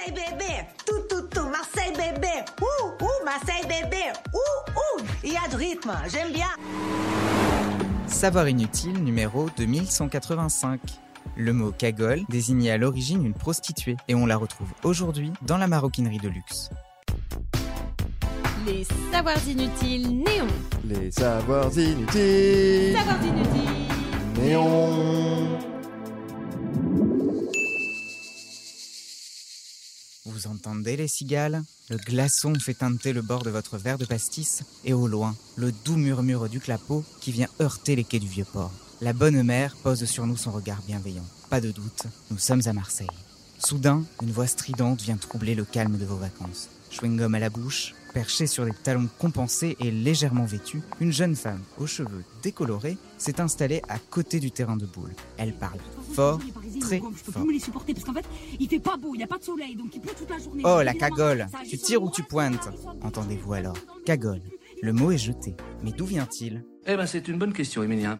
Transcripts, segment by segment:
Marseille bébé, tout tout tout, Marseille bébé, ouh ouh, Marseille bébé, ouh ouh, il y a de rythme, j'aime bien. Savoir inutile numéro 2185. Le mot cagole désignait à l'origine une prostituée et on la retrouve aujourd'hui dans la maroquinerie de luxe. Les savoirs inutiles néons. Les savoirs inutiles. Savoirs inutiles. Néon. Vous entendez les cigales? Le glaçon fait teinter le bord de votre verre de pastis et au loin, le doux murmure du clapot qui vient heurter les quais du vieux port. La bonne mère pose sur nous son regard bienveillant. Pas de doute, nous sommes à Marseille. Soudain, une voix stridente vient troubler le calme de vos vacances. Chewing-gum à la bouche, perchée sur des talons compensés et légèrement vêtue, une jeune femme aux cheveux décolorés s'est installée à côté du terrain de boule. Elle parle fort, très Je peux fort. plus me les supporter parce qu'en fait, il fait pas beau, il n'y a pas de soleil, donc il pleut toute la journée. Oh, la cagole Tu tires ou tu pointes Entendez-vous alors Cagole. Le mot est jeté. Mais d'où vient-il Eh ben, c'est une bonne question, Emilien.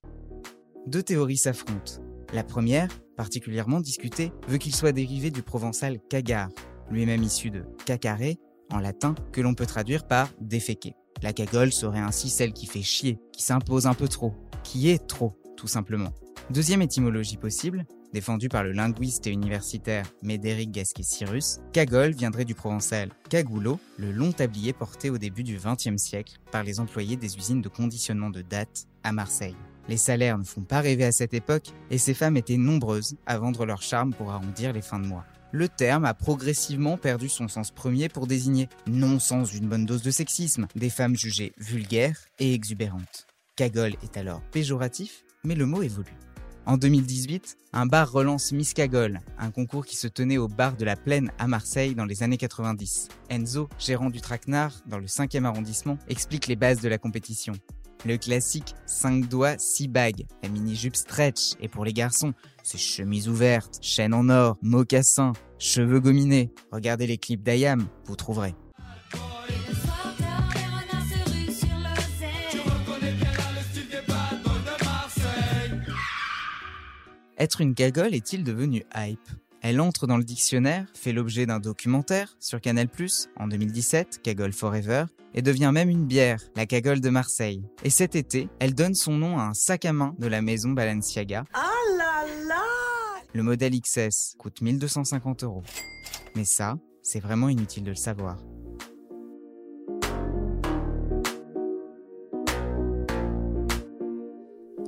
Deux théories s'affrontent. La première, particulièrement discutée, veut qu'il soit dérivé du provençal cagar, lui-même issu de cacaré, en latin, que l'on peut traduire par déféquer. La cagole serait ainsi celle qui fait chier, qui s'impose un peu trop, qui est trop, tout simplement. Deuxième étymologie possible, défendue par le linguiste et universitaire Médéric Gasquet-Cyrus, cagole viendrait du provençal cagoulot, le long tablier porté au début du XXe siècle par les employés des usines de conditionnement de date à Marseille. Les salaires ne font pas rêver à cette époque et ces femmes étaient nombreuses à vendre leur charme pour arrondir les fins de mois. Le terme a progressivement perdu son sens premier pour désigner, non sans une bonne dose de sexisme, des femmes jugées vulgaires et exubérantes. Cagole est alors péjoratif, mais le mot évolue. En 2018, un bar relance Miss Cagole, un concours qui se tenait au bar de la Plaine à Marseille dans les années 90. Enzo, gérant du Traquenard dans le 5e arrondissement, explique les bases de la compétition. Le classique 5 doigts, 6 bagues, la mini-jupe stretch, et pour les garçons, c'est chemise ouverte, chaîne en or, mocassins, cheveux gominés. Regardez les clips d'Ayam, vous trouverez. Être une cagole est-il devenu hype? Elle entre dans le dictionnaire, fait l'objet d'un documentaire sur Canal+, en 2017, Cagole Forever, et devient même une bière, la cagole de Marseille. Et cet été, elle donne son nom à un sac à main de la maison Balenciaga. Oh là là Le modèle XS coûte 1250 euros. Mais ça, c'est vraiment inutile de le savoir.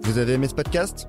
Vous avez aimé ce podcast?